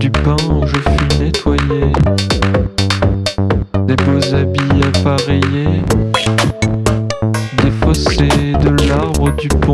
Du pain où je fus nettoyé. Des beaux habits appareillés. Des fossés de l'arbre du pont.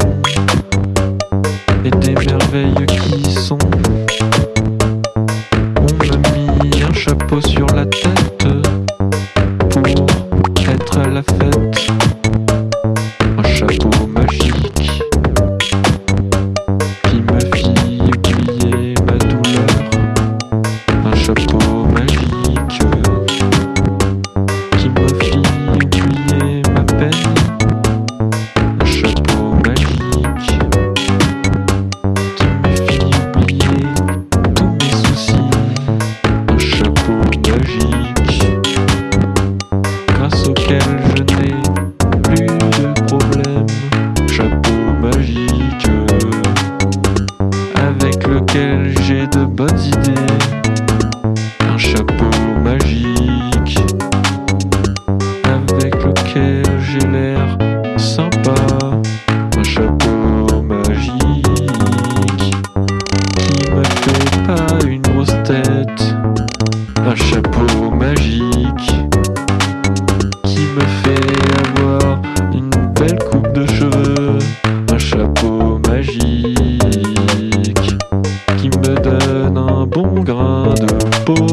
chapeau,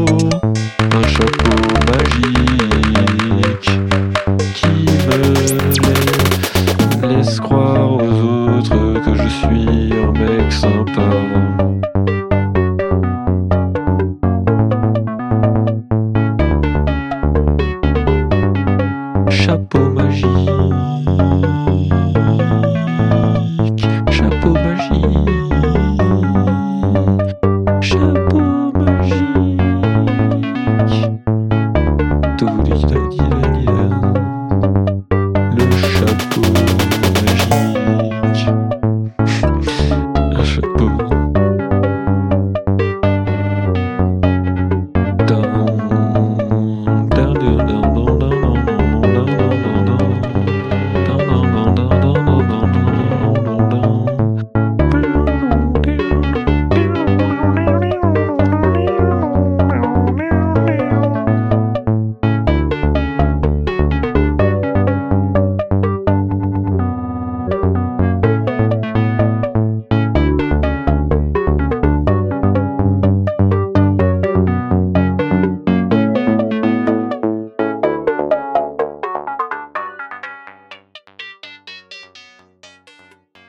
un chapeau magique qui me laisse croire aux autres que je suis un mec sympa. Chapeau magique. と売りたい時代